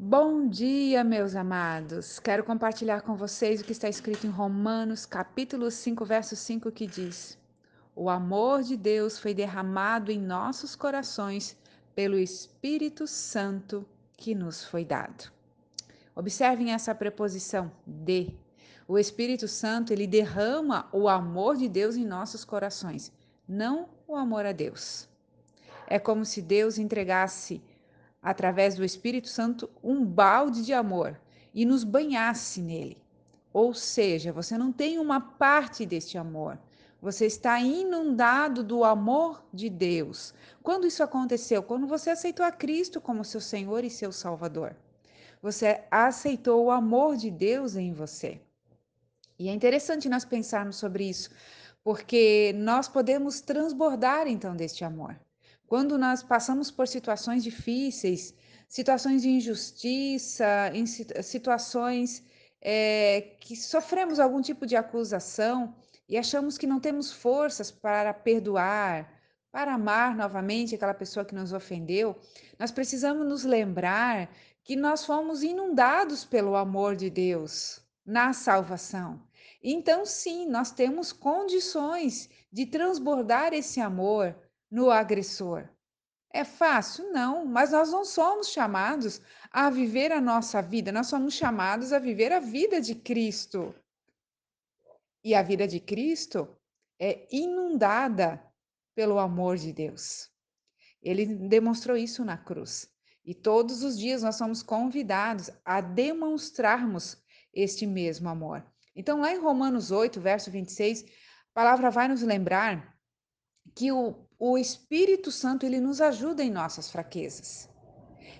Bom dia, meus amados. Quero compartilhar com vocês o que está escrito em Romanos, capítulo 5, verso 5, que diz: O amor de Deus foi derramado em nossos corações pelo Espírito Santo que nos foi dado. Observem essa preposição de. O Espírito Santo, ele derrama o amor de Deus em nossos corações, não o amor a Deus. É como se Deus entregasse através do Espírito Santo, um balde de amor e nos banhasse nele. Ou seja, você não tem uma parte deste amor, você está inundado do amor de Deus. Quando isso aconteceu? Quando você aceitou a Cristo como seu Senhor e seu Salvador. Você aceitou o amor de Deus em você. E é interessante nós pensarmos sobre isso, porque nós podemos transbordar então deste amor. Quando nós passamos por situações difíceis, situações de injustiça, em situações é, que sofremos algum tipo de acusação e achamos que não temos forças para perdoar, para amar novamente aquela pessoa que nos ofendeu, nós precisamos nos lembrar que nós fomos inundados pelo amor de Deus na salvação. Então, sim, nós temos condições de transbordar esse amor no agressor. É fácil? Não, mas nós não somos chamados a viver a nossa vida, nós somos chamados a viver a vida de Cristo. E a vida de Cristo é inundada pelo amor de Deus. Ele demonstrou isso na cruz. E todos os dias nós somos convidados a demonstrarmos este mesmo amor. Então, lá em Romanos 8, verso 26, a palavra vai nos lembrar que o, o Espírito Santo ele nos ajuda em nossas fraquezas.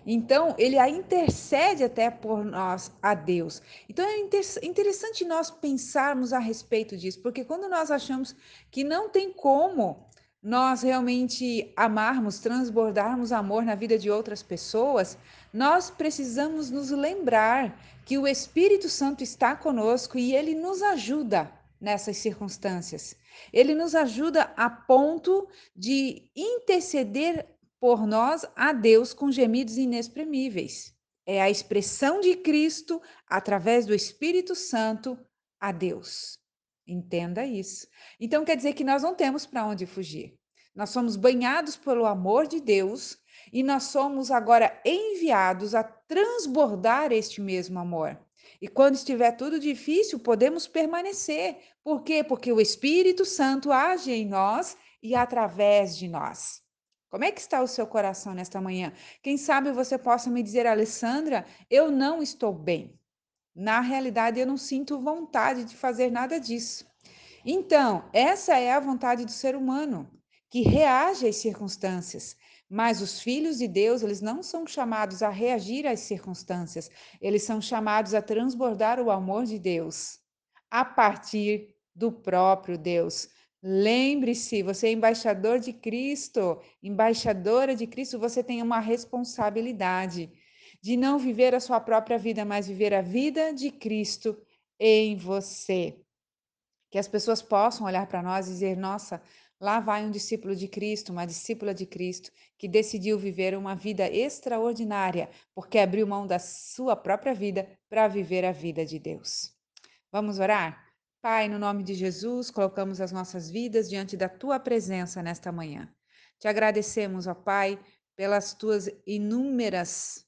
Então, ele a intercede até por nós a Deus. Então, é interessante nós pensarmos a respeito disso, porque quando nós achamos que não tem como nós realmente amarmos, transbordarmos amor na vida de outras pessoas, nós precisamos nos lembrar que o Espírito Santo está conosco e ele nos ajuda nessas circunstâncias. Ele nos ajuda a ponto de interceder por nós a Deus com gemidos inexprimíveis. É a expressão de Cristo através do Espírito Santo a Deus. Entenda isso. Então quer dizer que nós não temos para onde fugir. Nós somos banhados pelo amor de Deus e nós somos agora enviados a transbordar este mesmo amor. E quando estiver tudo difícil, podemos permanecer. Por quê? Porque o Espírito Santo age em nós e através de nós. Como é que está o seu coração nesta manhã? Quem sabe você possa me dizer, Alessandra, eu não estou bem. Na realidade, eu não sinto vontade de fazer nada disso. Então, essa é a vontade do ser humano, que reage às circunstâncias. Mas os filhos de Deus, eles não são chamados a reagir às circunstâncias, eles são chamados a transbordar o amor de Deus a partir do próprio Deus. Lembre-se, você é embaixador de Cristo, embaixadora de Cristo, você tem uma responsabilidade de não viver a sua própria vida, mas viver a vida de Cristo em você. Que as pessoas possam olhar para nós e dizer: nossa, Lá vai um discípulo de Cristo, uma discípula de Cristo, que decidiu viver uma vida extraordinária, porque abriu mão da sua própria vida para viver a vida de Deus. Vamos orar? Pai, no nome de Jesus, colocamos as nossas vidas diante da tua presença nesta manhã. Te agradecemos, ó Pai, pelas tuas inúmeras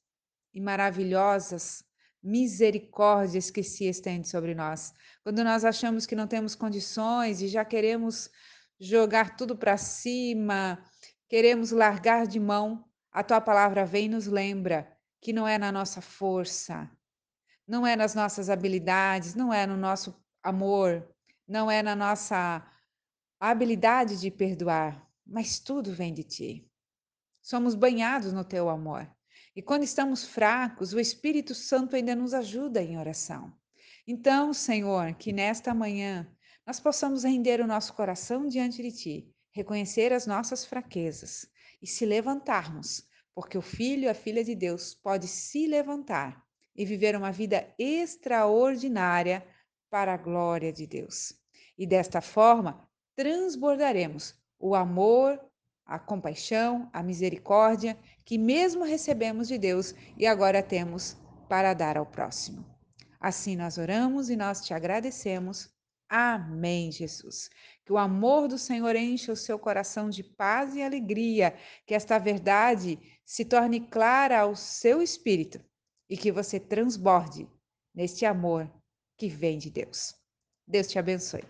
e maravilhosas misericórdias que se estendem sobre nós. Quando nós achamos que não temos condições e já queremos jogar tudo para cima, queremos largar de mão, a tua palavra vem e nos lembra que não é na nossa força, não é nas nossas habilidades, não é no nosso amor, não é na nossa habilidade de perdoar, mas tudo vem de ti. Somos banhados no teu amor. E quando estamos fracos, o Espírito Santo ainda nos ajuda em oração. Então, Senhor, que nesta manhã nós possamos render o nosso coração diante de Ti, reconhecer as nossas fraquezas e se levantarmos, porque o Filho a Filha de Deus pode se levantar e viver uma vida extraordinária para a glória de Deus. E desta forma, transbordaremos o amor, a compaixão, a misericórdia que mesmo recebemos de Deus e agora temos para dar ao próximo. Assim nós oramos e nós te agradecemos. Amém, Jesus. Que o amor do Senhor encha o seu coração de paz e alegria, que esta verdade se torne clara ao seu espírito e que você transborde neste amor que vem de Deus. Deus te abençoe.